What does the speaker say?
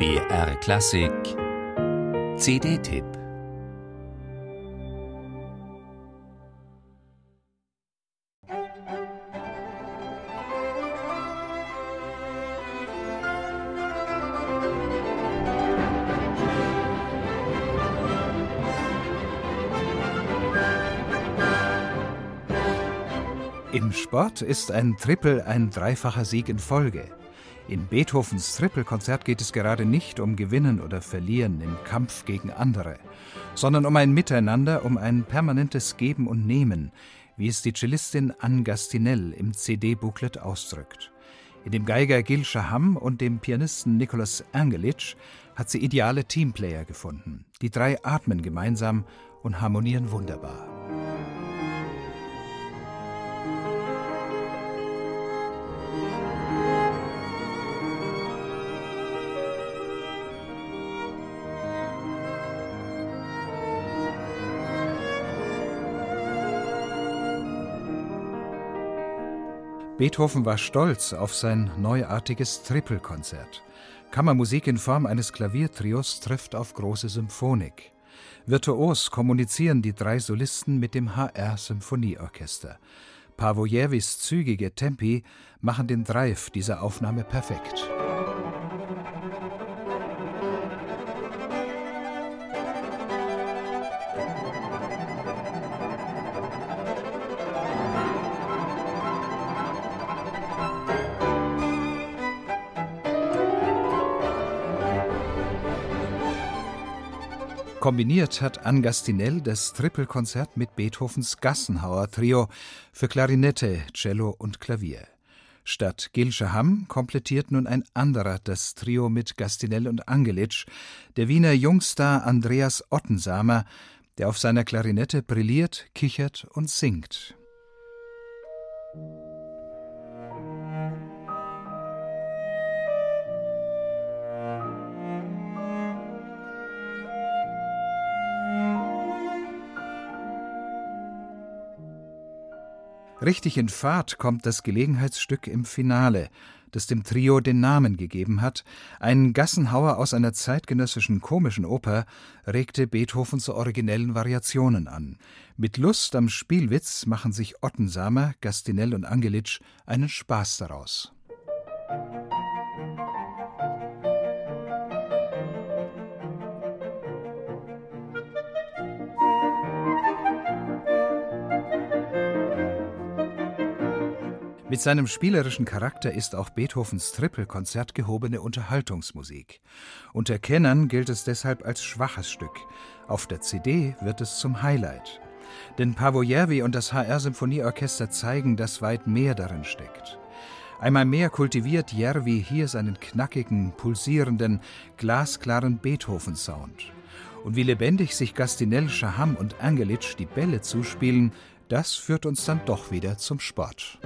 BR Klassik CD-Tipp Im Sport ist ein Triple ein dreifacher Sieg in Folge. In Beethovens Trippelkonzert geht es gerade nicht um Gewinnen oder Verlieren im Kampf gegen andere, sondern um ein Miteinander, um ein permanentes Geben und Nehmen, wie es die Cellistin Anne Gastinel im CD-Booklet ausdrückt. In dem Geiger Gil Shaham und dem Pianisten Nicolas Angelic hat sie ideale Teamplayer gefunden. Die drei atmen gemeinsam und harmonieren wunderbar. Beethoven war stolz auf sein neuartiges Trippelkonzert. Kammermusik in Form eines Klaviertrios trifft auf große Symphonik. Virtuos kommunizieren die drei Solisten mit dem HR Symphonieorchester. Pavojevis zügige Tempi machen den Drive dieser Aufnahme perfekt. Kombiniert hat Angastinell das Trippelkonzert mit Beethovens Gassenhauer Trio für Klarinette, Cello und Klavier. Statt Gil Shaham komplettiert nun ein anderer das Trio mit Gastinell und Angelitsch, der Wiener Jungstar Andreas Ottensamer, der auf seiner Klarinette brilliert, kichert und singt. Richtig in Fahrt kommt das Gelegenheitsstück im Finale, das dem Trio den Namen gegeben hat. Ein Gassenhauer aus einer zeitgenössischen komischen Oper regte Beethoven zu originellen Variationen an. Mit Lust am Spielwitz machen sich Ottensamer, Gastinell und Angelitsch einen Spaß daraus. Mit seinem spielerischen Charakter ist auch Beethovens Trippelkonzert gehobene Unterhaltungsmusik. Unter Kennern gilt es deshalb als schwaches Stück. Auf der CD wird es zum Highlight. Denn Pavojervi und das HR Symphonieorchester zeigen, dass weit mehr darin steckt. Einmal mehr kultiviert Järvi hier seinen knackigen, pulsierenden, glasklaren Beethoven-Sound. Und wie lebendig sich Gastinel, Schaham und Angelitsch die Bälle zuspielen, das führt uns dann doch wieder zum Sport.